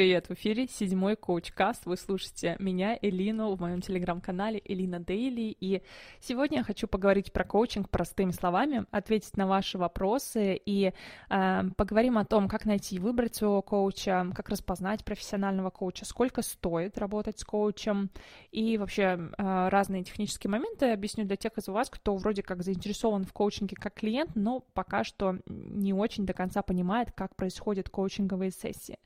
привет! В эфире седьмой коуч-каст. Вы слушаете меня, Элину, в моем телеграм-канале Элина Дейли. И сегодня я хочу поговорить про коучинг простыми словами, ответить на ваши вопросы и э, поговорим о том, как найти и выбрать своего коуча, как распознать профессионального коуча, сколько стоит работать с коучем и вообще э, разные технические моменты объясню для тех из вас, кто вроде как заинтересован в коучинге как клиент, но пока что не очень до конца понимает, как происходят коучинговые сессии.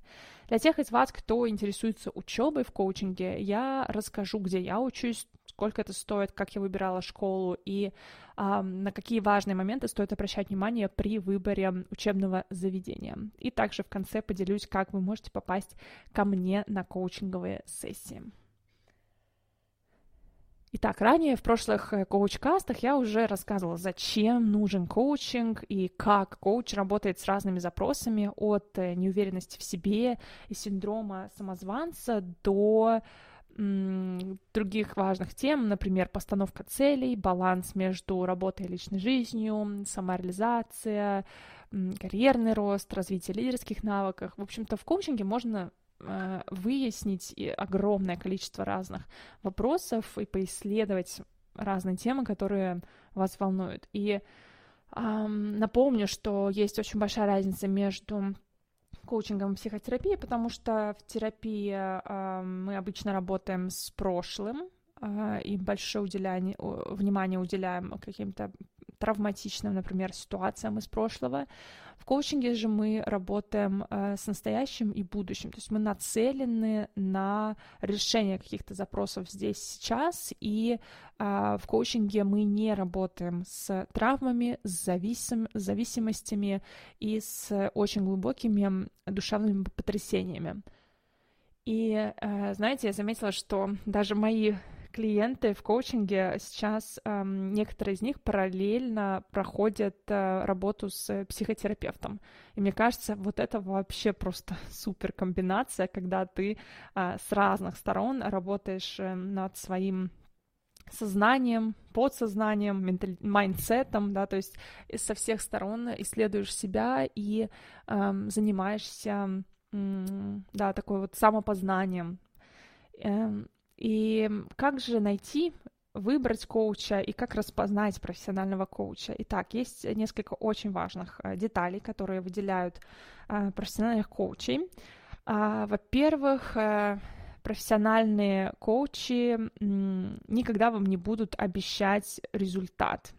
Для тех из вас, кто интересуется учебой в коучинге, я расскажу, где я учусь, сколько это стоит, как я выбирала школу и а, на какие важные моменты стоит обращать внимание при выборе учебного заведения. И также в конце поделюсь, как вы можете попасть ко мне на коучинговые сессии. Итак, ранее в прошлых э, коуч-кастах я уже рассказывала, зачем нужен коучинг и как коуч работает с разными запросами от э, неуверенности в себе и синдрома самозванца до других важных тем, например, постановка целей, баланс между работой и личной жизнью, самореализация, карьерный рост, развитие лидерских навыков. В общем-то, в коучинге можно выяснить огромное количество разных вопросов и поисследовать разные темы, которые вас волнуют. И эм, напомню, что есть очень большая разница между коучингом и психотерапией, потому что в терапии э, мы обычно работаем с прошлым, э, и большое уделяние, внимание уделяем каким-то травматичным, например, ситуациям из прошлого. В коучинге же мы работаем э, с настоящим и будущим, то есть мы нацелены на решение каких-то запросов здесь сейчас, и э, в коучинге мы не работаем с травмами, с зависим, зависимостями и с очень глубокими душевными потрясениями. И, э, знаете, я заметила, что даже мои клиенты в коучинге сейчас эм, некоторые из них параллельно проходят э, работу с психотерапевтом. И мне кажется, вот это вообще просто супер комбинация, когда ты э, с разных сторон работаешь э, над своим сознанием, подсознанием, менталь... mindset ом, да, то есть со всех сторон исследуешь себя и эм, занимаешься, м, да, такой вот самопознанием. Эм, и как же найти, выбрать коуча и как распознать профессионального коуча? Итак, есть несколько очень важных э, деталей, которые выделяют э, профессиональных коучей. А, во-первых, э, профессиональные коучи никогда вам не будут обещать результат.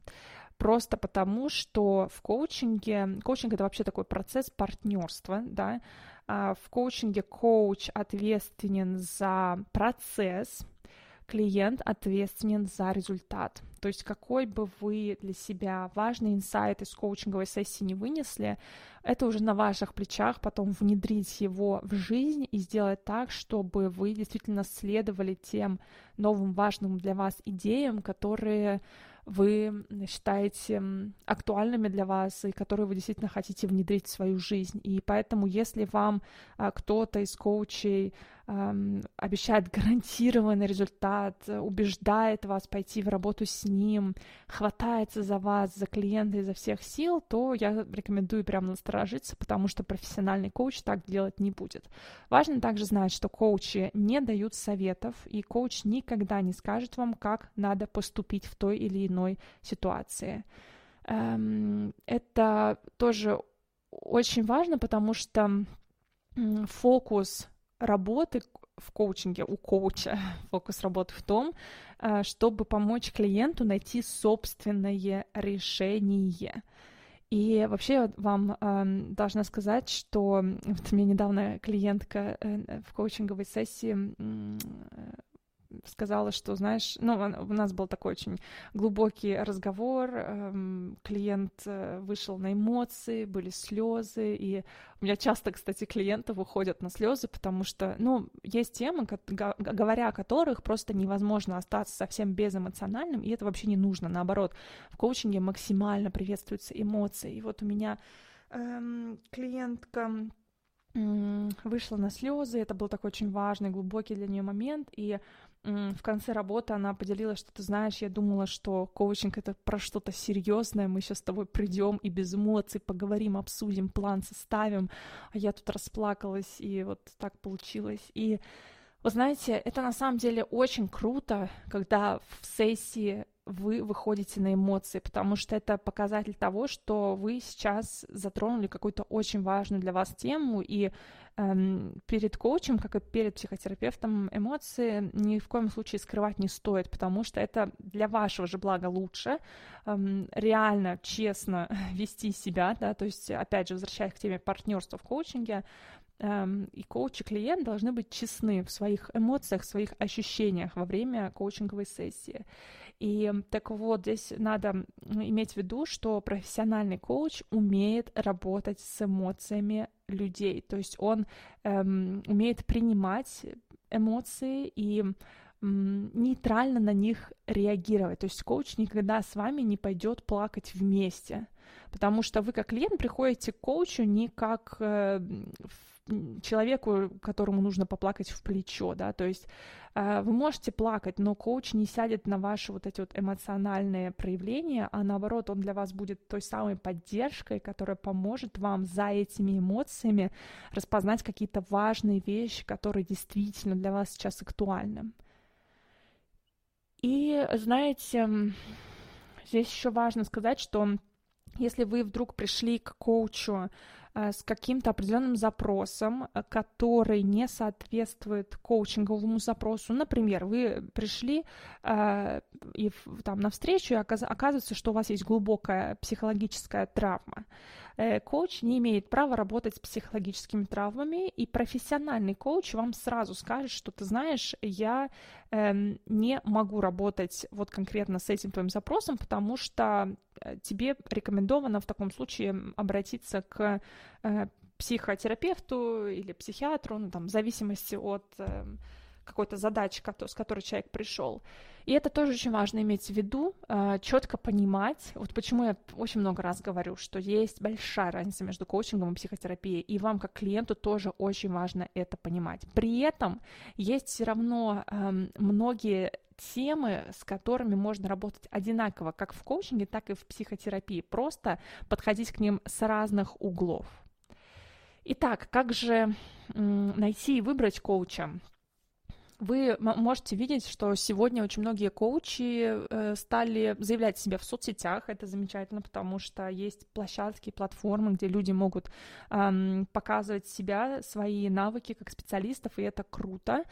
Просто потому, что в коучинге, коучинг это вообще такой процесс партнерства, да, в коучинге коуч ответственен за процесс, клиент ответственен за результат. То есть какой бы вы для себя важный инсайт из коучинговой сессии не вынесли, это уже на ваших плечах потом внедрить его в жизнь и сделать так, чтобы вы действительно следовали тем новым важным для вас идеям, которые вы считаете актуальными для вас и которые вы действительно хотите внедрить в свою жизнь. И поэтому, если вам а, кто-то из коучей обещает гарантированный результат, убеждает вас пойти в работу с ним, хватается за вас, за клиента изо всех сил, то я рекомендую прямо насторожиться, потому что профессиональный коуч так делать не будет. Важно также знать, что коучи не дают советов, и коуч никогда не скажет вам, как надо поступить в той или иной ситуации. Эм, это тоже очень важно, потому что фокус работы в коучинге у коуча, фокус работы в том, э, чтобы помочь клиенту найти собственное решение. И вообще вам э, должна сказать, что вот мне недавно клиентка э, в коучинговой сессии сказала, что, знаешь, ну, у нас был такой очень глубокий разговор, эм, клиент э, вышел на эмоции, были слезы, и у меня часто, кстати, клиенты выходят на слезы, потому что, ну, есть темы, говоря о которых просто невозможно остаться совсем безэмоциональным, и это вообще не нужно, наоборот, в коучинге максимально приветствуются эмоции, и вот у меня эм, клиентка вышла на слезы, это был такой очень важный, глубокий для нее момент, и в конце работы она поделилась, что ты знаешь, я думала, что коучинг это про что-то серьезное, мы сейчас с тобой придем и без эмоций поговорим, обсудим, план составим, а я тут расплакалась, и вот так получилось. И вы знаете, это на самом деле очень круто, когда в сессии вы выходите на эмоции, потому что это показатель того, что вы сейчас затронули какую-то очень важную для вас тему, и эм, перед коучем, как и перед психотерапевтом, эмоции ни в коем случае скрывать не стоит, потому что это для вашего же блага лучше эм, реально, честно вести себя, да, то есть, опять же, возвращаясь к теме партнерства в коучинге, эм, и коуч, и клиент должны быть честны в своих эмоциях, в своих ощущениях во время коучинговой сессии. И так вот, здесь надо иметь в виду, что профессиональный коуч умеет работать с эмоциями людей, то есть он эм, умеет принимать эмоции и нейтрально на них реагировать. То есть коуч никогда с вами не пойдет плакать вместе, потому что вы как клиент приходите к коучу не как э, человеку, которому нужно поплакать в плечо, да, то есть э, вы можете плакать, но коуч не сядет на ваши вот эти вот эмоциональные проявления, а наоборот, он для вас будет той самой поддержкой, которая поможет вам за этими эмоциями распознать какие-то важные вещи, которые действительно для вас сейчас актуальны. И, знаете, здесь еще важно сказать, что если вы вдруг пришли к коучу с каким-то определенным запросом, э, который не соответствует коучинговому запросу. Например, вы пришли э, и там на встречу, и оказывается, что у вас есть глубокая психологическая травма. Э, коуч не имеет права работать с психологическими травмами, и профессиональный коуч вам сразу скажет, что ты знаешь, я э, не могу работать вот конкретно с этим твоим запросом, потому что э, тебе рекомендовано в таком случае обратиться к э, психотерапевту или психиатру, ну, там, в зависимости от э, какой-то задачи, с которой человек пришел. И это тоже очень важно иметь в виду, а, четко понимать. Вот почему я очень много раз говорю, что есть большая разница между коучингом и психотерапией, и вам как клиенту тоже очень важно это понимать. При этом есть все равно многие темы, с которыми можно работать одинаково, как в коучинге, так и в психотерапии. Просто подходить к ним с разных углов. Итак, как же найти и выбрать коуча? Вы можете видеть, что сегодня очень многие коучи э, стали заявлять себя в соцсетях. Это замечательно, потому что есть площадки, платформы, где люди могут показывать себя, свои навыки как специалистов, и это круто.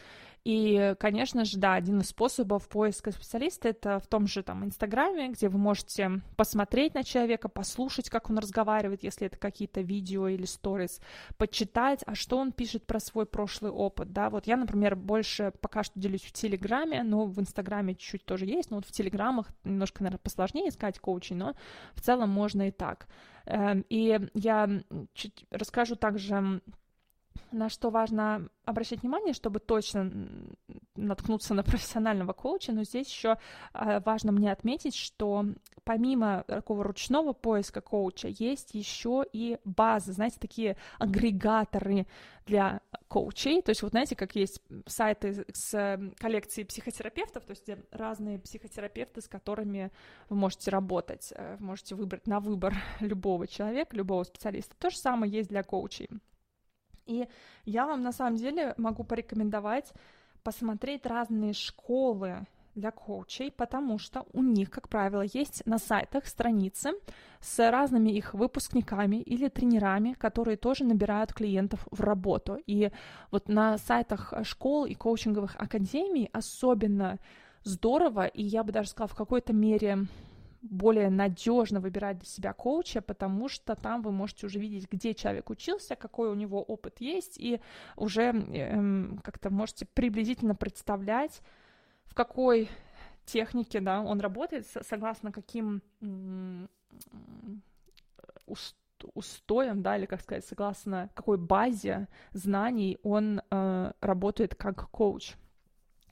И, конечно же, да, один из способов поиска специалиста это в том же там Инстаграме, где вы можете посмотреть на человека, послушать, как он разговаривает, если это какие-то видео или сторис, почитать, а что он пишет про свой прошлый опыт, да, вот я, например, больше пока что делюсь в Телеграме, но в Инстаграме чуть-чуть тоже есть, но вот в Телеграмах немножко, наверное, посложнее искать коучей, но в целом можно и так. Эм, и я чуть расскажу также на что важно обращать внимание, чтобы точно наткнуться на профессионального коуча, но здесь еще а, важно мне отметить, что помимо такого ручного поиска коуча есть еще и базы, знаете, такие агрегаторы для коучей, то есть вот знаете, как есть сайты с коллекцией психотерапевтов, то есть где разные психотерапевты, с которыми вы можете работать, э, вы можете выбрать на выбор любого человека, любого специалиста. То же самое есть для коучей. И я вам на самом деле могу порекомендовать посмотреть разные школы для коучей, потому что у них, как правило, есть на сайтах страницы с разными их выпускниками или тренерами, которые тоже набирают клиентов в работу. И вот на сайтах школ и коучинговых академий особенно здорово, и я бы даже сказала, в какой-то мере более надежно выбирать для себя коуча, потому что там вы можете уже видеть, где человек учился, какой у него опыт есть, и уже эм, как-то можете приблизительно представлять, в какой технике да, он работает, согласно каким устоям, да, или как сказать, согласно какой базе знаний он э, работает как коуч.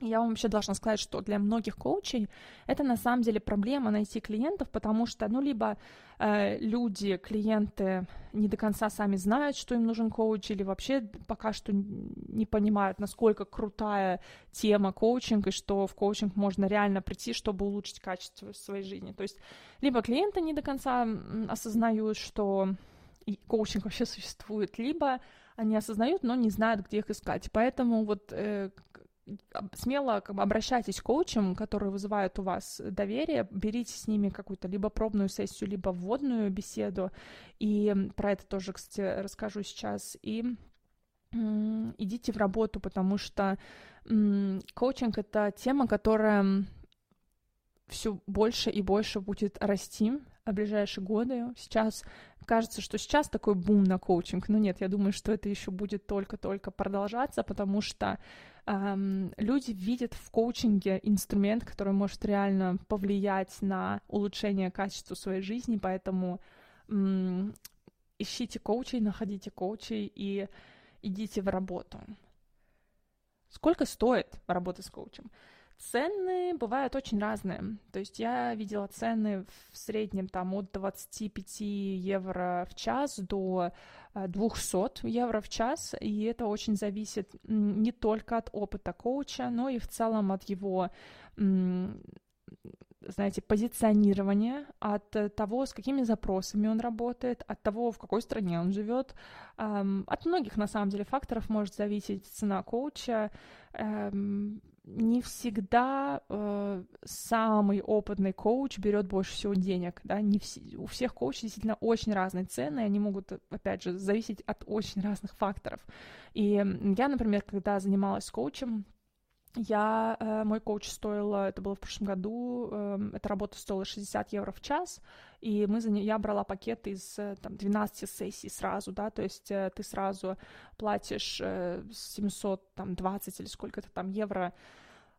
Я вам вообще должна сказать, что для многих коучей это на самом деле проблема найти клиентов, потому что, ну, либо э, люди, клиенты не до конца сами знают, что им нужен коуч, или вообще пока что не понимают, насколько крутая тема коучинг, и что в коучинг можно реально прийти, чтобы улучшить качество своей жизни. То есть либо клиенты не до конца осознают, что коучинг вообще существует, либо они осознают, но не знают, где их искать. Поэтому вот э, смело как бы, обращайтесь к коучам, которые вызывают у вас доверие, берите с ними какую-то либо пробную сессию, либо вводную беседу, и про это тоже, кстати, расскажу сейчас, и идите в работу, потому что коучинг — это тема, которая все больше и больше будет расти ближайшие годы. Сейчас кажется, что сейчас такой бум на коучинг, но нет, я думаю, что это еще будет только-только продолжаться, потому что эм, люди видят в коучинге инструмент, который может реально повлиять на улучшение качества своей жизни, поэтому эм, ищите коучей, находите коучей и идите в работу. Сколько стоит работа с коучем? Цены бывают очень разные. То есть я видела цены в среднем там от 25 евро в час до 200 э, евро в час, и это очень зависит не только от опыта коуча, но и в целом от его знаете, позиционирования, от того, с какими запросами он работает, от того, в какой стране он живет. От многих, на самом деле, факторов может зависеть цена коуча. Не всегда э, самый опытный коуч берет больше всего денег, да, не все, у всех коучей действительно очень разные цены, они могут, опять же, зависеть от очень разных факторов. И я, например, когда занималась коучем, я, э, мой коуч стоил, это было в прошлом году, э, эта работа стоила 60 евро в час, и мы за не, я брала пакет из э, там, 12 сессий сразу, да, то есть э, ты сразу платишь э, 720 или сколько-то там евро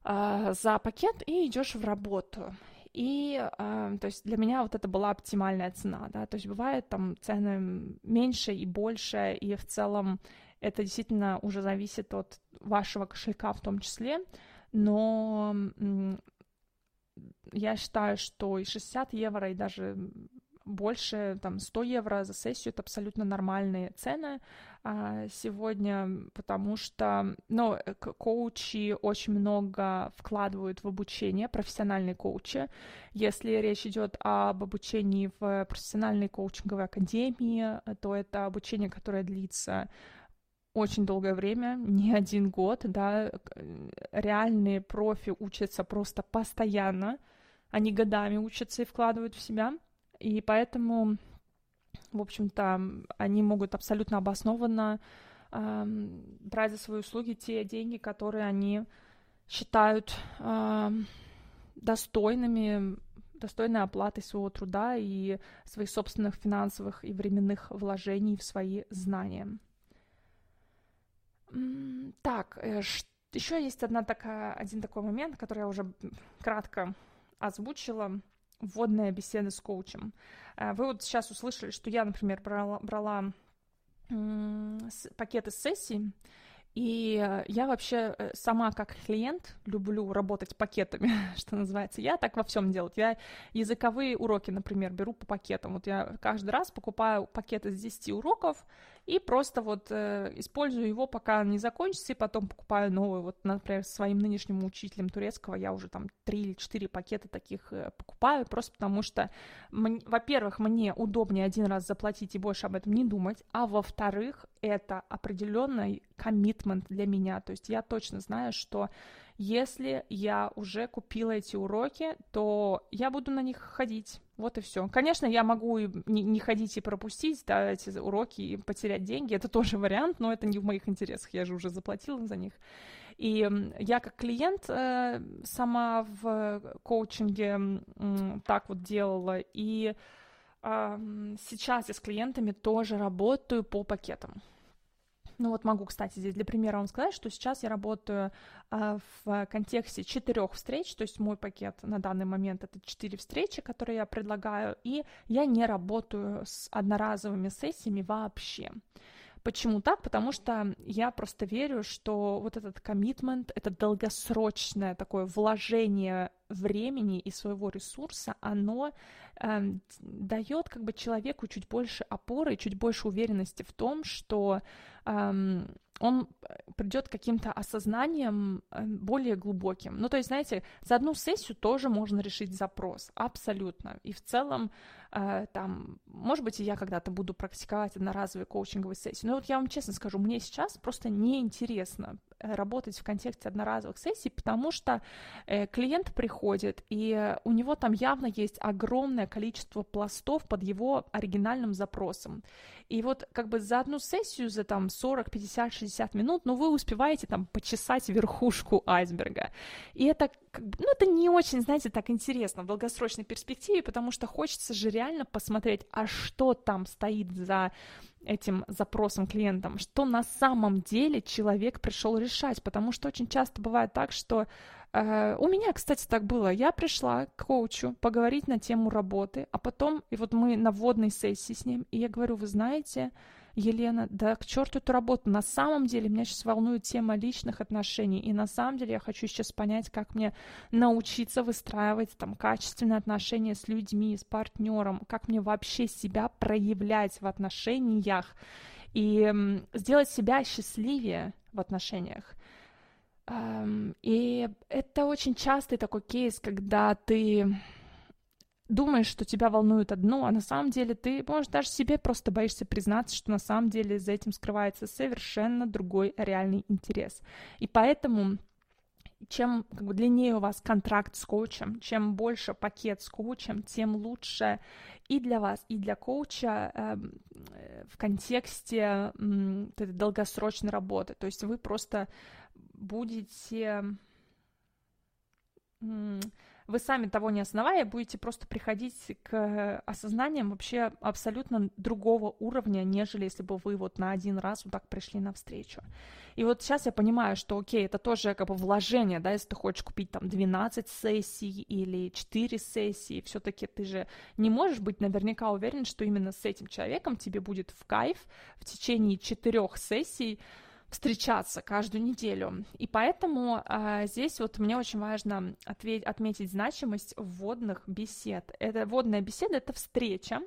за пакет и идешь в работу. И, то есть, для меня вот это была оптимальная цена, да, то есть бывает там цены меньше и больше, и в целом это действительно уже зависит от вашего кошелька в том числе, но я считаю, что и 60 евро, и даже больше, там, 100 евро за сессию — это абсолютно нормальные цены а, сегодня, потому что, ну, коучи очень много вкладывают в обучение, профессиональные коучи. Если речь идет об обучении в профессиональной коучинговой академии, то это обучение, которое длится очень долгое время, не один год, да, реальные профи учатся просто постоянно, они годами учатся и вкладывают в себя, и поэтому, в общем-то, они могут абсолютно обоснованно э, брать за свои услуги те деньги, которые они считают э, достойными, достойной оплаты своего труда и своих собственных финансовых и временных вложений в свои знания. Так, э, еще есть одна такая, один такой момент, который я уже кратко озвучила. Вводная беседа с коучем. Э, вы вот сейчас услышали, что я, например, брала, брала пакеты сессий, и э, я вообще сама как клиент люблю работать пакетами, что называется. Я так во всем делаю. Я языковые уроки, например, беру по пакетам. Вот я каждый раз покупаю пакет из 10 уроков и просто вот э, использую его, пока не закончится, и потом покупаю новый. Вот, например, своим нынешним учителем турецкого я уже там 3 или 4 пакета таких э, покупаю, просто потому что, во-первых, мне удобнее один раз заплатить и больше об этом не думать, а во-вторых, это определенный коммитмент для меня. То есть я точно знаю, что если я уже купила эти уроки, то я буду на них ходить. Вот и все. Конечно, я могу и не, ходить и пропустить да, эти уроки и потерять деньги. Это тоже вариант, но это не в моих интересах. Я же уже заплатила за них. И я как клиент э, сама в коучинге э, так вот делала. И э, сейчас я с клиентами тоже работаю по пакетам. Ну вот могу, кстати, здесь для примера вам сказать, что сейчас я работаю а, в контексте четырех встреч, то есть мой пакет на данный момент это четыре встречи, которые я предлагаю, и я не работаю с одноразовыми сессиями вообще. Почему так? Потому что я просто верю, что вот этот коммитмент, это долгосрочное такое вложение времени и своего ресурса, оно э, дает как бы человеку чуть больше опоры, чуть больше уверенности в том, что э, он придет к каким-то осознанием более глубоким. Ну, то есть, знаете, за одну сессию тоже можно решить запрос, абсолютно. И в целом Э, там, может быть, я когда-то буду практиковать одноразовые коучинговые сессии, но вот я вам честно скажу, мне сейчас просто неинтересно э, работать в контексте одноразовых сессий, потому что э, клиент приходит, и у него там явно есть огромное количество пластов под его оригинальным запросом. И вот как бы за одну сессию, за там 40, 50, 60 минут, ну, вы успеваете там почесать верхушку айсберга. И это, ну, это не очень, знаете, так интересно в долгосрочной перспективе, потому что хочется же реально посмотреть, а что там стоит за этим запросом клиентам, что на самом деле человек пришел решать, потому что очень часто бывает так, что э, у меня, кстати, так было. Я пришла к коучу поговорить на тему работы, а потом, и вот мы на вводной сессии с ним, и я говорю, вы знаете, Елена, да к черту эту работу. На самом деле меня сейчас волнует тема личных отношений, и на самом деле я хочу сейчас понять, как мне научиться выстраивать там качественные отношения с людьми, с партнером, как мне вообще себя проявлять в отношениях и сделать себя счастливее в отношениях. И это очень частый такой кейс, когда ты думаешь, что тебя волнует одно, а на самом деле ты, может, даже себе просто боишься признаться, что на самом деле за этим скрывается совершенно другой реальный интерес. И поэтому чем как бы, длиннее у вас контракт с коучем, чем больше пакет с коучем, тем лучше и для вас, и для коуча э, в контексте э, долгосрочной работы. То есть вы просто будете... Э, вы сами того не основая, будете просто приходить к осознаниям вообще абсолютно другого уровня, нежели если бы вы вот на один раз вот так пришли навстречу. И вот сейчас я понимаю, что окей, это тоже как бы вложение, да, если ты хочешь купить там 12 сессий или 4 сессии, все-таки ты же не можешь быть наверняка уверен, что именно с этим человеком тебе будет в кайф в течение четырех сессий встречаться каждую неделю. И поэтому а, здесь вот мне очень важно ответь, отметить значимость вводных бесед. Это вводная беседа — это встреча,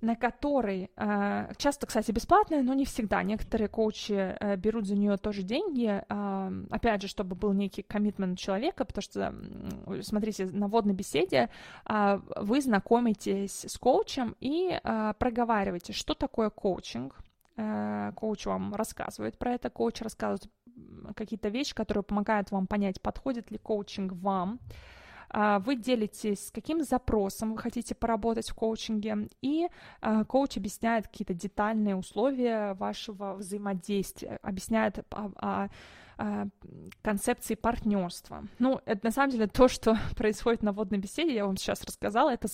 на которой, а, часто, кстати, бесплатная, но не всегда. Некоторые коучи а, берут за нее тоже деньги, а, опять же, чтобы был некий коммитмент человека, потому что, смотрите, на вводной беседе а, вы знакомитесь с коучем и а, проговариваете, что такое коучинг, коуч вам рассказывает про это, коуч рассказывает какие-то вещи, которые помогают вам понять, подходит ли коучинг вам. А, вы делитесь, с каким запросом вы хотите поработать в коучинге, и а, коуч объясняет какие-то детальные условия вашего взаимодействия, объясняет о, о, о концепции партнерства. Ну, это на самом деле то, что происходит на водной беседе, я вам сейчас рассказала, это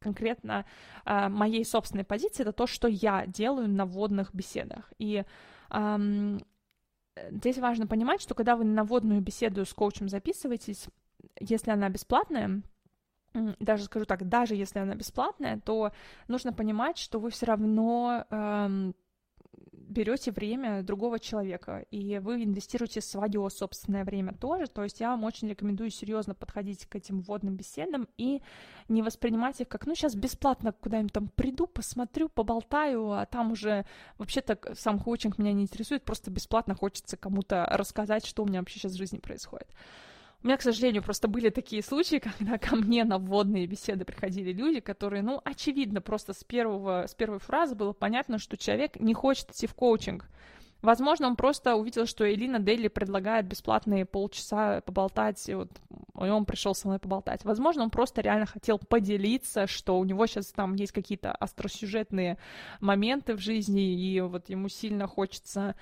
конкретно э, моей собственной позиции, это то, что я делаю на вводных беседах. И э, здесь важно понимать, что когда вы на вводную беседу с коучем записываетесь, если она бесплатная, даже скажу так, даже если она бесплатная, то нужно понимать, что вы все равно эм, берете время другого человека, и вы инвестируете свое собственное время тоже. То есть я вам очень рекомендую серьезно подходить к этим вводным беседам и не воспринимать их как, ну, сейчас бесплатно куда-нибудь там приду, посмотрю, поболтаю, а там уже вообще-то сам коучинг меня не интересует, просто бесплатно хочется кому-то рассказать, что у меня вообще сейчас в жизни происходит. У меня, к сожалению, просто были такие случаи, когда ко мне на вводные беседы приходили люди, которые, ну, очевидно, просто с, первого, с первой фразы было понятно, что человек не хочет идти в коучинг. Возможно, он просто увидел, что Элина Дели предлагает бесплатные полчаса поболтать, и вот и он пришел со мной поболтать. Возможно, он просто реально хотел поделиться, что у него сейчас там есть какие-то остросюжетные моменты в жизни, и вот ему сильно хочется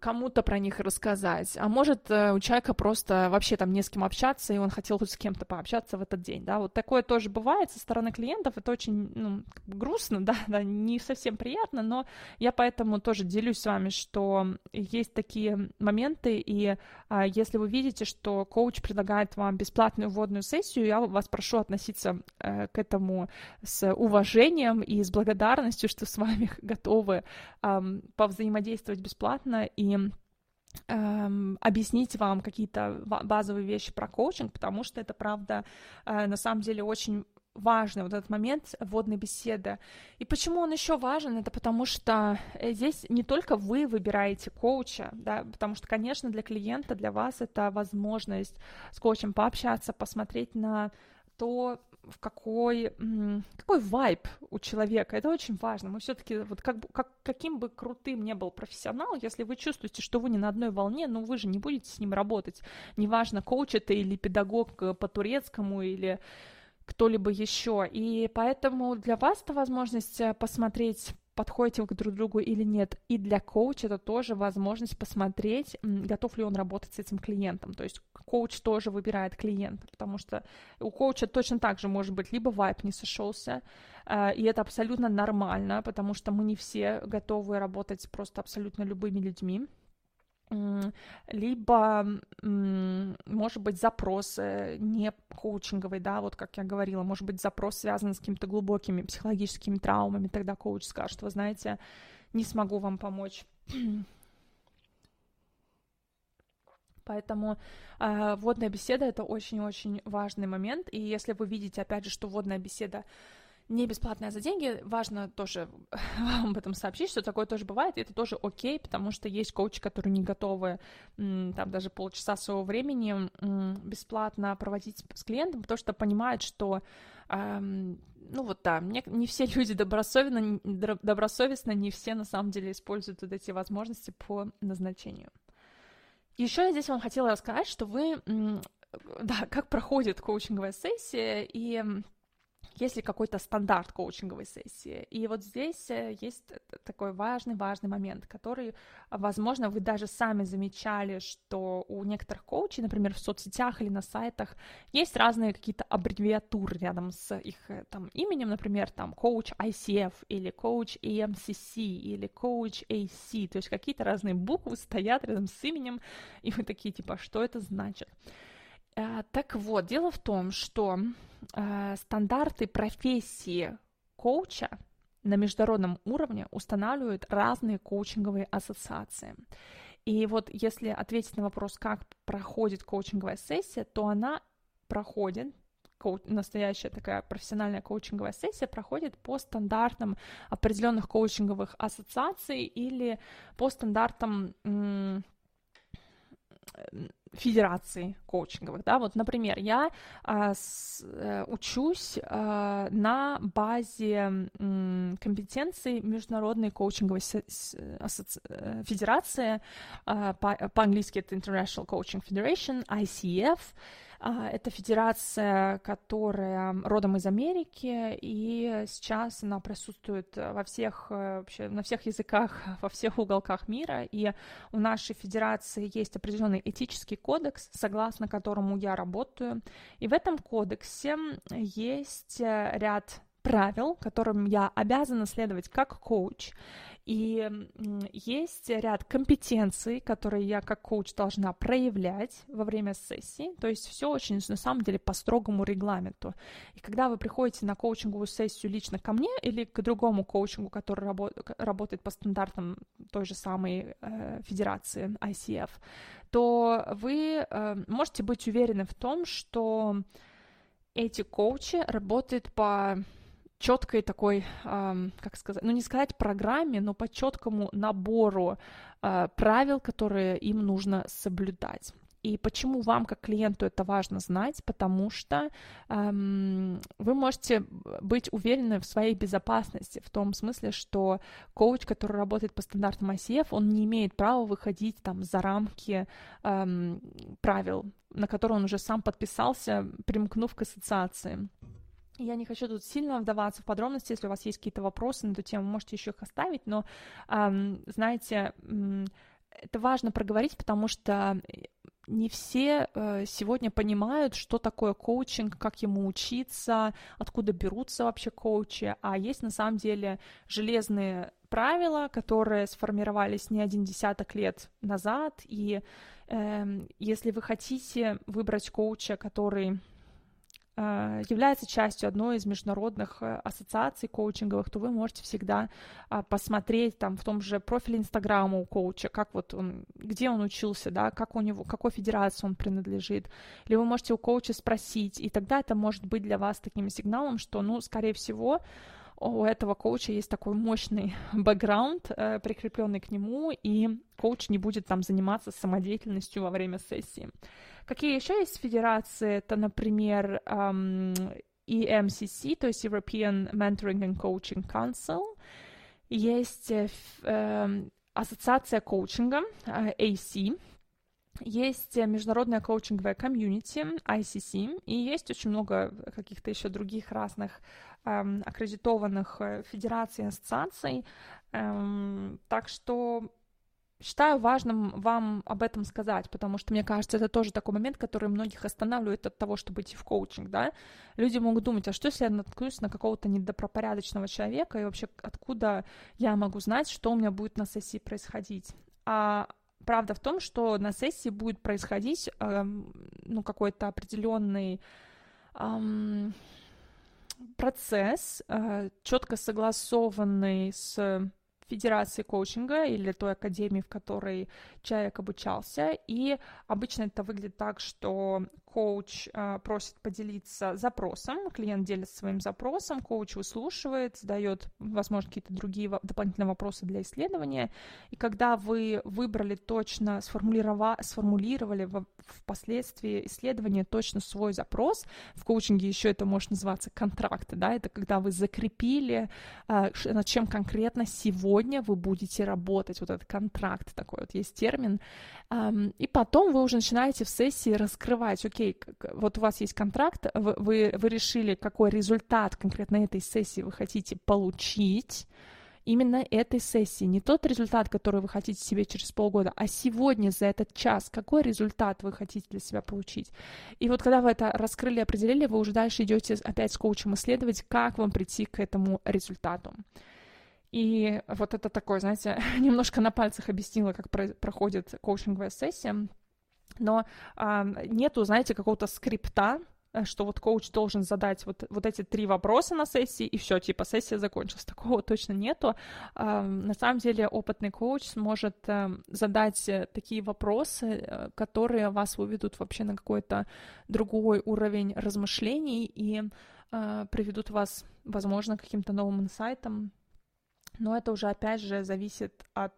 кому-то про них рассказать, а может э, у человека просто вообще там не с кем общаться, и он хотел хоть с кем-то пообщаться в этот день, да, вот такое тоже бывает со стороны клиентов, это очень, ну, грустно, да, не совсем приятно, но я поэтому тоже делюсь с вами, что есть такие моменты, и а, если вы видите, что коуч предлагает вам бесплатную вводную сессию, я вас прошу относиться э, к этому с уважением и с благодарностью, что с вами готовы э, повзаимодействовать бесплатно, бесплатно и эм, объяснить вам какие-то базовые вещи про коучинг, потому что это, правда, э, на самом деле очень важный вот этот момент вводной беседы. И почему он еще важен? Это потому что э, здесь не только вы выбираете коуча, да, потому что, конечно, для клиента, для вас это возможность с коучем пообщаться, посмотреть на то, в какой, какой вайб у человека. Это очень важно. Мы все-таки, вот как, как, каким бы крутым не был профессионал, если вы чувствуете, что вы не на одной волне, ну вы же не будете с ним работать. Неважно, коуч это или педагог по турецкому, или кто-либо еще. И поэтому для вас это возможность э, посмотреть подходите вы друг другу или нет. И для коуча это тоже возможность посмотреть, готов ли он работать с этим клиентом. То есть коуч тоже выбирает клиента, потому что у коуча точно так же может быть либо вайп не сошелся, э, и это абсолютно нормально, потому что мы не все готовы работать с просто абсолютно любыми людьми либо, может быть, запрос не коучинговый, да, вот как я говорила, может быть, запрос связан с какими-то глубокими психологическими травмами, тогда коуч скажет, вы знаете, не смогу вам помочь. Поэтому э, вводная беседа это очень-очень важный момент. И если вы видите, опять же, что вводная беседа не бесплатная за деньги, важно тоже вам об этом сообщить, что такое тоже бывает, и это тоже окей, потому что есть коучи, которые не готовы там даже полчаса своего времени бесплатно проводить с клиентом, потому что понимают, что ну вот да, не, не все люди добросовестно, добросовестно, не все на самом деле используют вот эти возможности по назначению. Еще я здесь вам хотела рассказать, что вы, да, как проходит коучинговая сессия, и есть ли какой-то стандарт коучинговой сессии. И вот здесь э, есть такой важный-важный момент, который, возможно, вы даже сами замечали, что у некоторых коучей, например, в соцсетях или на сайтах, есть разные какие-то аббревиатуры рядом с их э, там именем, например, там коуч ICF или коуч AMCC или коуч AC, то есть какие-то разные буквы стоят рядом с именем, и вы такие, типа, что это значит? Э, так вот, дело в том, что э, стандарты профессии коуча на международном уровне устанавливают разные коучинговые ассоциации. И вот если ответить на вопрос, как проходит коучинговая сессия, то она проходит коуч, настоящая такая профессиональная коучинговая сессия проходит по стандартам определенных коучинговых ассоциаций или по стандартам федераций коучинговых, да, вот, например, я а, с, а, учусь а, на базе м, компетенций Международной коучинговой асоци... Э, федерации, а, по- по-английски это International Coaching Federation, ICF, а, это федерация, которая родом из Америки, и сейчас она присутствует во всех, э, вообще, на всех языках, во всех уголках мира, и у нашей федерации есть определенный этический кодекс, согласно которому я работаю, и в этом кодексе есть э, ряд правил, которым я обязана следовать как коуч. И есть ряд компетенций, которые я как коуч должна проявлять во время сессии. То есть все очень, на самом деле, по строгому регламенту. И когда вы приходите на коучинговую сессию лично ко мне или к другому коучингу, который рабо- работает по стандартам той же самой э, федерации ICF, то вы э, можете быть уверены в том, что эти коучи работают по четкой такой, как сказать, ну не сказать программе, но по четкому набору э, правил, которые им нужно соблюдать. И почему вам, как клиенту, это важно знать? Потому что эм, вы можете быть уверены в своей безопасности, в том смысле, что коуч, который работает по стандартам ICF, он не имеет права выходить там за рамки эм, правил, на которые он уже сам подписался, примкнув к ассоциации. Я не хочу тут сильно вдаваться в подробности, если у вас есть какие-то вопросы на эту тему, можете еще их оставить, но, знаете, это важно проговорить, потому что не все э, сегодня понимают, что такое коучинг, как ему учиться, откуда берутся вообще коучи, а есть на самом деле железные правила, которые сформировались не один десяток лет назад, и э, если вы хотите выбрать коуча, который Э, является частью одной из международных э, ассоциаций коучинговых, то вы можете всегда а, посмотреть там в том же профиле Инстаграма у коуча, как вот он, где он учился, да, как у него, какой федерации он принадлежит. Или вы можете у коуча спросить, и тогда это может быть для вас таким сигналом, что, ну, скорее всего, у этого коуча есть такой мощный бэкграунд, э, прикрепленный к нему, и коуч не будет там заниматься самодеятельностью во время сессии. Какие еще есть федерации? Это, например, EMCC, то есть European Mentoring and Coaching Council. Есть э, э, ассоциация коучинга, AC, есть международная коучинговая комьюнити, ICC, и есть очень много каких-то еще других разных аккредитованных э, федераций и ассоциаций. Эм, так что считаю важным вам об этом сказать, потому что, мне кажется, это тоже такой момент, который многих останавливает от того, чтобы идти в коучинг, да. Люди могут думать, а что, если я наткнусь на какого-то недобропорядочного человека, и вообще откуда я могу знать, что у меня будет на сессии происходить? А правда в том, что на сессии будет происходить, э, ну, какой-то определенный э, процесс, э, четко согласованный с федерации коучинга или той академии, в которой человек обучался. И обычно это выглядит так, что коуч э, просит поделиться запросом, клиент делится своим запросом, коуч выслушивает, задает, возможно, какие-то другие дополнительные вопросы для исследования. И когда вы выбрали точно, сформулировали, сформулировали в, впоследствии исследования точно свой запрос, в коучинге еще это может называться контракт, да, это когда вы закрепили, э, над чем конкретно сегодня вы будете работать, вот этот контракт такой вот есть термин, и потом вы уже начинаете в сессии раскрывать, окей, вот у вас есть контракт, вы, вы, вы решили, какой результат конкретно этой сессии вы хотите получить, именно этой сессии, не тот результат, который вы хотите себе через полгода, а сегодня за этот час, какой результат вы хотите для себя получить. И вот когда вы это раскрыли, определили, вы уже дальше идете опять с коучем исследовать, как вам прийти к этому результату. И вот это такое, знаете, немножко на пальцах объяснила, как про- проходит коучинговая сессия но а, нету, знаете, какого-то скрипта, э, что вот коуч должен задать вот, вот эти три вопроса на сессии, и все, типа, сессия закончилась. Такого точно нету. На самом деле опытный коуч сможет а, задать такие вопросы, которые вас выведут вообще на какой-то другой уровень размышлений и приведут вас, возможно, к каким-то новым инсайтам. Но это уже, опять же, зависит от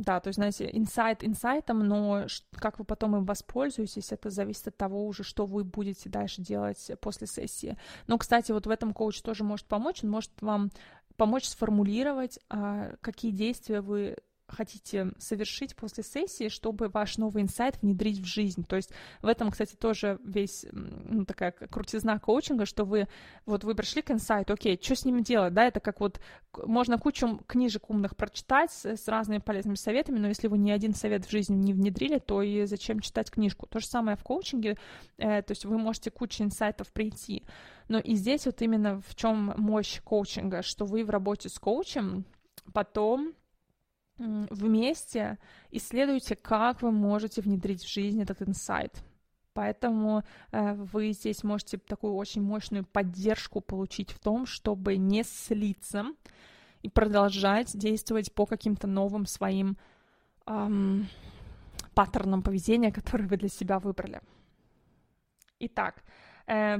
да, то есть, знаете, инсайт инсайтом, но как вы потом им воспользуетесь, это зависит от того уже, что вы будете дальше делать после сессии. Но, кстати, вот в этом коуч тоже может помочь, он может вам помочь сформулировать, а, какие действия вы хотите совершить после сессии, чтобы ваш новый инсайт внедрить в жизнь. То есть в этом, кстати, тоже весь, ну, такая крутизна коучинга, что вы, вот вы пришли к инсайту, окей, что с ним делать, да, это как вот, можно кучу книжек умных прочитать с, с разными полезными советами, но если вы ни один совет в жизни не внедрили, то и зачем читать книжку? То же самое в коучинге, э, то есть вы можете кучу инсайтов прийти, но и здесь вот именно в чем мощь коучинга, что вы в работе с коучем потом вместе исследуйте, как вы можете внедрить в жизнь этот инсайт. Поэтому э, вы здесь можете такую очень мощную поддержку получить в том, чтобы не слиться и продолжать действовать по каким-то новым своим эм, паттернам поведения, которые вы для себя выбрали. Итак, э,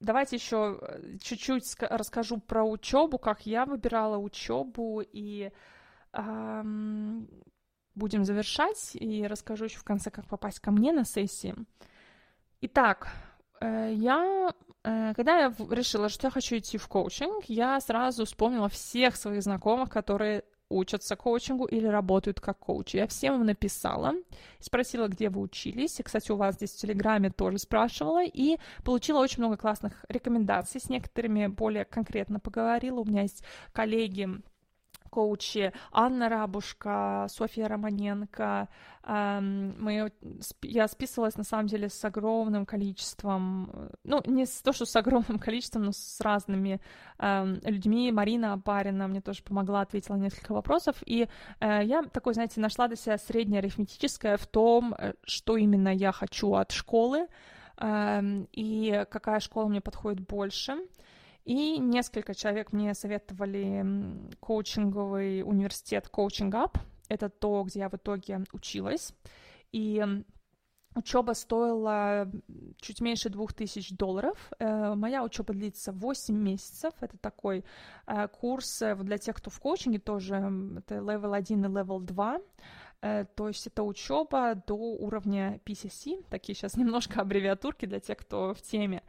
давайте еще э, чуть-чуть расскажу про учебу, как я выбирала учебу и будем завершать и расскажу еще в конце, как попасть ко мне на сессии. Итак, э, я, э, когда я решила, что я хочу идти в коучинг, я сразу вспомнила всех своих знакомых, которые учатся коучингу или работают как коучи. Я всем им написала, спросила, где вы учились. И, кстати, у вас здесь в Телеграме тоже спрашивала. И получила очень много классных рекомендаций. С некоторыми более конкретно поговорила. У меня есть коллеги, коучи Анна Рабушка, Софья Романенко. Мы, я списывалась, на самом деле, с огромным количеством, ну, не то, что с огромным количеством, но с разными людьми. Марина Апарина мне тоже помогла, ответила на несколько вопросов. И э, я такой, знаете, нашла для себя среднее арифметическое в том, э, что именно я хочу от школы, и какая школа мне подходит больше. И несколько человек мне советовали коучинговый университет Coaching Up. Это то, где я в итоге училась. И Учеба стоила чуть меньше двух тысяч долларов. Э, моя учеба длится 8 месяцев. Это такой э, курс э, для тех, кто в коучинге тоже. Это level 1 и level 2. То есть это учеба до уровня PCC. Такие сейчас немножко аббревиатурки для тех, кто в теме.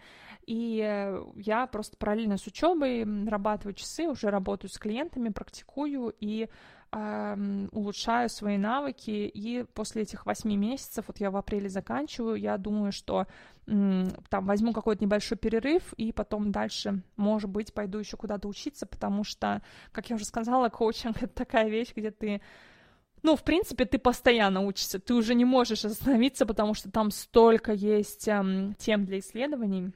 И э, я просто параллельно с учебой нарабатываю часы, уже работаю с клиентами, практикую и э, улучшаю свои навыки. И после этих восьми месяцев, вот я в апреле заканчиваю, я думаю, что э, там возьму какой-то небольшой перерыв и потом дальше, может быть, пойду еще куда-то учиться, потому что, как я уже сказала, коучинг — это такая вещь, где ты ну, в принципе, ты постоянно учишься, ты уже не можешь остановиться, потому что там столько есть эм, тем для исследований.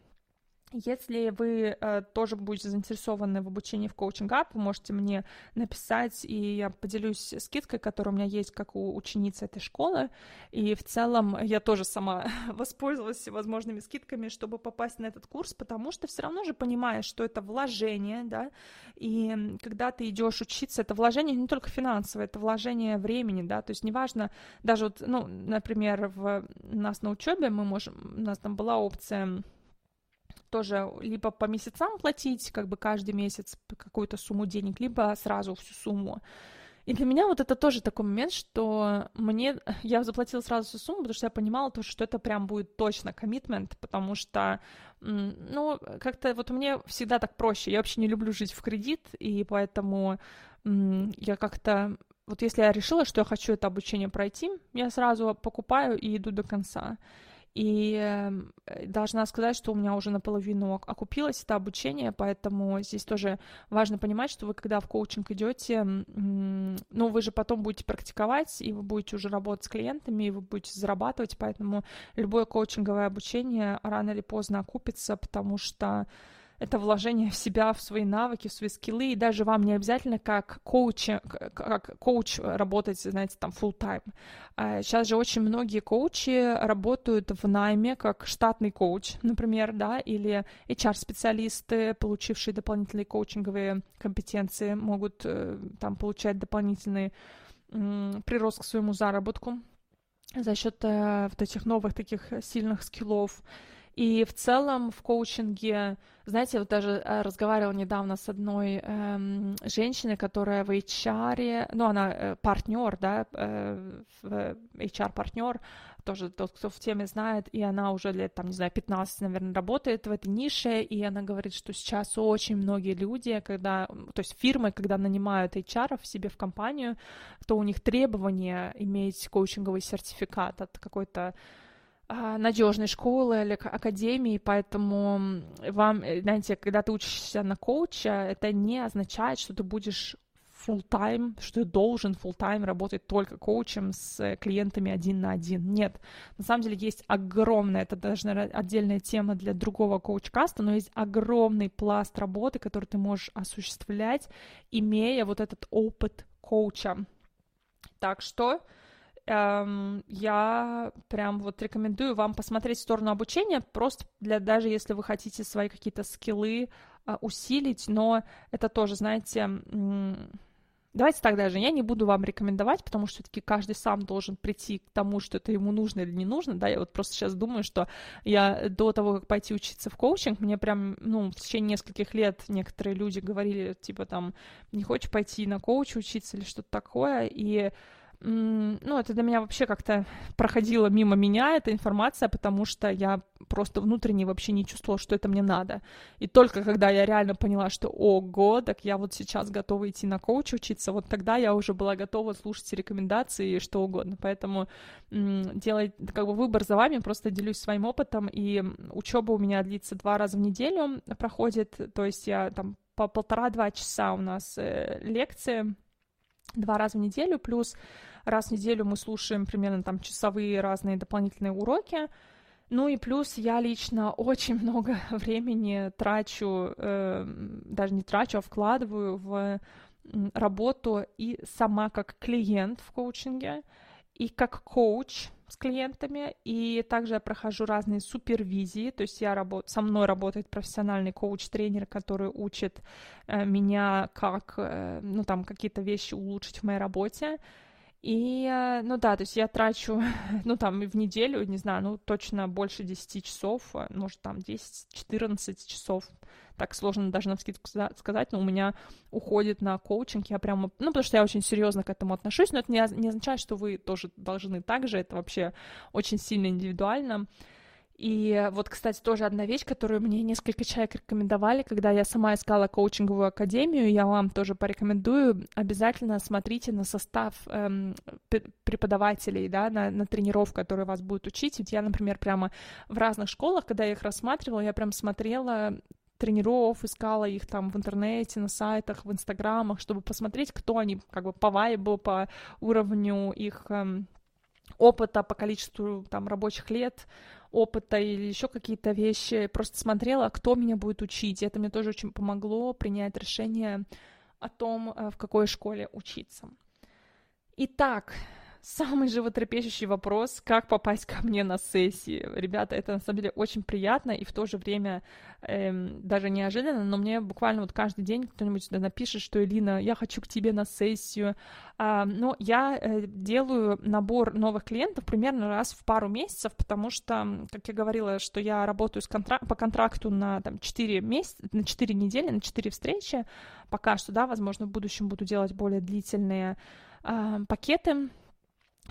Если вы э, тоже будете заинтересованы в обучении в коучинг Up, вы можете мне написать, и я поделюсь скидкой, которая у меня есть как у ученицы этой школы. И в целом я тоже сама воспользовалась всевозможными скидками, чтобы попасть на этот курс, потому что все равно же понимаешь, что это вложение, да, и когда ты идешь учиться, это вложение не только финансовое, это вложение времени, да, то есть неважно, даже вот, ну, например, в, нас на учебе мы можем, у нас там была опция тоже либо по месяцам платить, как бы каждый месяц какую-то сумму денег, либо сразу всю сумму. И для меня вот это тоже такой момент, что мне... Я заплатила сразу всю сумму, потому что я понимала то, что это прям будет точно коммитмент, потому что, ну, как-то вот мне всегда так проще. Я вообще не люблю жить в кредит, и поэтому я как-то... Вот если я решила, что я хочу это обучение пройти, я сразу покупаю и иду до конца. И эм, э, должна сказать, что у меня уже наполовину окупилось это обучение, поэтому здесь тоже важно понимать, что вы когда в коучинг идете, ну, вы же потом будете практиковать, и вы будете уже работать с клиентами, и вы будете зарабатывать, поэтому любое коучинговое обучение рано или поздно окупится, потому что это вложение в себя, в свои навыки, в свои скиллы, и даже вам не обязательно как коуч, как коуч работать, знаете, там full time. Сейчас же очень многие коучи работают в найме как штатный коуч, например, да, или HR-специалисты, получившие дополнительные коучинговые компетенции, могут э, там получать дополнительный прирост к своему заработку за счет э, вот этих новых таких сильных скиллов. И в целом в коучинге, знаете, вот даже э, разговаривала недавно с одной эм, женщиной, которая в HR, ну, она э, партнер, да, э, HR-партнер, тоже тот, кто в теме знает, и она уже лет, там, не знаю, 15, наверное, работает в этой нише, и она говорит, что сейчас очень многие люди, когда, то есть фирмы, когда нанимают HR себе в компанию, то у них требование иметь коучинговый сертификат от какой-то надежной школы или академии, поэтому вам, э, знаете, когда ты учишься на коуча, это не означает, что ты будешь full time, что ты должен full time работать только коучем с клиентами один на один. Нет, на самом деле есть огромная, это даже наверное, отдельная тема для другого коуч-каста, но есть огромный пласт работы, который ты можешь осуществлять, имея вот этот опыт коуча. Так что эм, я прям вот рекомендую вам посмотреть в сторону обучения, просто для даже если вы хотите свои какие-то скиллы э, усилить, но это тоже, знаете, Давайте так даже, я не буду вам рекомендовать, потому что все-таки каждый сам должен прийти к тому, что это ему нужно или не нужно, да, я вот просто сейчас думаю, что я до того, как пойти учиться в коучинг, мне прям, ну, в течение нескольких лет некоторые люди говорили, типа, там, не хочешь пойти на коуч учиться или что-то такое, и ну, это для меня вообще как-то проходило мимо меня, эта информация, потому что я просто внутренне вообще не чувствовала, что это мне надо. И только когда я реально поняла, что, ого, так я вот сейчас готова идти на коуч учиться, вот тогда я уже была готова слушать рекомендации и что угодно. Поэтому делать, как бы выбор за вами, просто делюсь своим опытом, и учеба у меня длится два раза в неделю, проходит, то есть я там по полтора-два часа у нас э, лекции, два раза в неделю, плюс раз в неделю мы слушаем примерно там часовые разные дополнительные уроки. Ну и плюс я лично очень много времени трачу, э, даже не трачу, а вкладываю в работу и сама как клиент в коучинге, и как коуч с клиентами, и также я прохожу разные супервизии, то есть я работ... со мной работает профессиональный коуч-тренер, который учит э, меня, как, э, ну, там, какие-то вещи улучшить в моей работе, и, э, ну да, то есть я трачу, ну там в неделю, не знаю, ну точно больше 10 часов, э, может там 10-14 часов, так сложно даже на вскидку сказать, но у меня уходит на коучинг, я прямо, ну потому что я очень серьезно к этому отношусь, но это не, не означает, что вы тоже должны так же, это вообще очень сильно индивидуально. И вот, кстати, тоже одна вещь, которую мне несколько человек рекомендовали, когда я сама искала коучинговую академию, я вам тоже порекомендую, обязательно смотрите на состав эм, преподавателей, да, на, на тренеров, которые вас будут учить. Ведь я, например, прямо в разных школах, когда я их рассматривала, я прям смотрела тренеров, искала их там в интернете, на сайтах, в инстаграмах, чтобы посмотреть, кто они, как бы по вайбу, по уровню их эм, опыта, по количеству там рабочих лет, опыта или еще какие-то вещи, просто смотрела, кто меня будет учить. И это мне тоже очень помогло принять решение о том, э, в какой школе учиться. Итак, самый животрепещущий вопрос, как попасть ко мне на сессии. Ребята, это на самом деле очень приятно и в то же время эм, даже неожиданно, но мне буквально вот каждый день кто-нибудь напишет, что Элина, я хочу к тебе на сессию. А, но я э, делаю набор новых клиентов примерно раз в пару месяцев, потому что, как я говорила, что я работаю с контрак- по контракту на там, 4 месяца, на 4 недели, на 4 встречи. Пока что, да, возможно, в будущем буду делать более длительные э, пакеты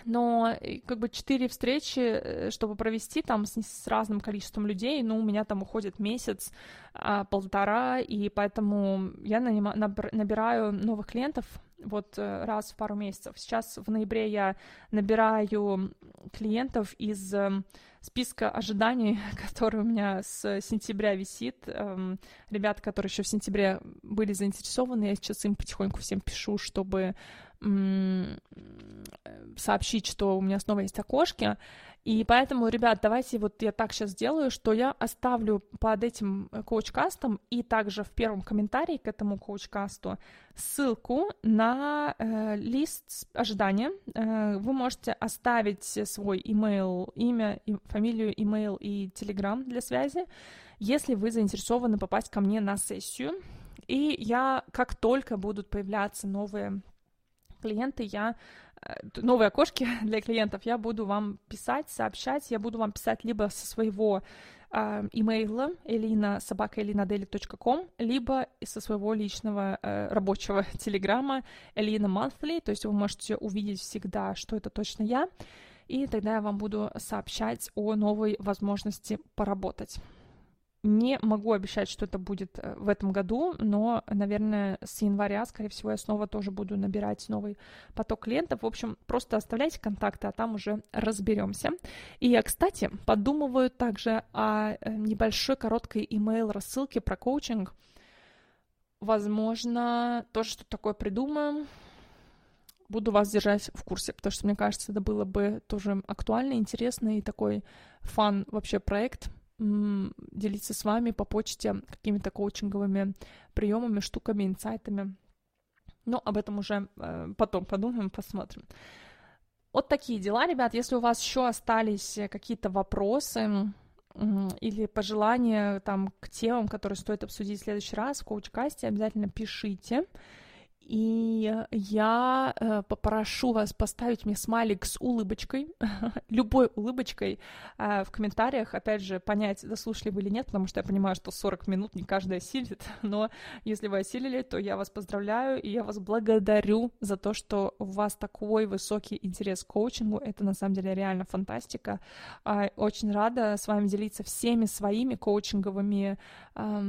но э, как бы четыре встречи, э, чтобы провести там с, с разным количеством людей, ну, у меня там уходит месяц, а, полтора, и поэтому я нанима, набираю новых клиентов вот э, раз в пару месяцев. Сейчас в ноябре я набираю клиентов из списка ожиданий, который у меня с сентября висит. Эм, ребята, которые еще в сентябре были заинтересованы, я сейчас им потихоньку всем пишу, чтобы сообщить, что у меня снова есть окошки. И поэтому, ребят, давайте вот я так сейчас сделаю, что я оставлю под этим э, коучкастом и также в первом комментарии к этому коучкасту ссылку на э, лист ожидания. Э, вы можете оставить свой email, имя, фамилию, email и телеграм для связи, если вы заинтересованы попасть ко мне на сессию. И я, как только будут появляться новые клиенты, я новые окошки для клиентов, я буду вам писать, сообщать, я буду вам писать либо со своего э, имейла elina собакаelinadeli.com, либо со своего личного э, рабочего телеграмма Elina Monthly, то есть вы можете увидеть всегда, что это точно я, и тогда я вам буду сообщать о новой возможности поработать. Не могу обещать, что это будет э, в этом году, но, наверное, с января, скорее всего, я снова тоже буду набирать новый поток клиентов. В общем, просто оставляйте контакты, а там уже разберемся. И я, кстати, подумываю также о э, небольшой короткой email рассылке про коучинг. Возможно, тоже что-то такое придумаем. Буду вас держать в курсе, потому что, мне кажется, это было бы тоже актуально, интересно и такой фан вообще проект — делиться с вами по почте какими-то коучинговыми приемами, штуками, инсайтами. Но об этом уже э, потом подумаем, посмотрим. Вот такие дела, ребят. Если у вас еще остались какие-то вопросы или пожелания там к темам, которые стоит обсудить в следующий раз в коучкасте, обязательно пишите. И я э, попрошу вас поставить мне смайлик с улыбочкой, любой улыбочкой э, в комментариях. Опять же, понять, заслушали вы или нет, потому что я понимаю, что 40 минут не каждый осилит. Но если вы осилили, то я вас поздравляю, и я вас благодарю за то, что у вас такой высокий интерес к коучингу. Это на самом деле реально фантастика. Э, очень рада с вами делиться всеми своими коучинговыми э,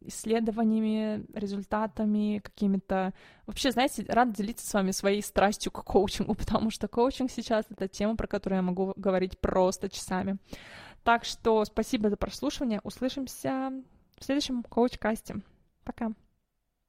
исследованиями, результатами, какими-то Вообще, знаете, рад делиться с вами своей страстью к коучингу, потому что коучинг сейчас — это тема, про которую я могу говорить просто часами. Так что спасибо за прослушивание. Услышимся в следующем коуч-касте. Пока.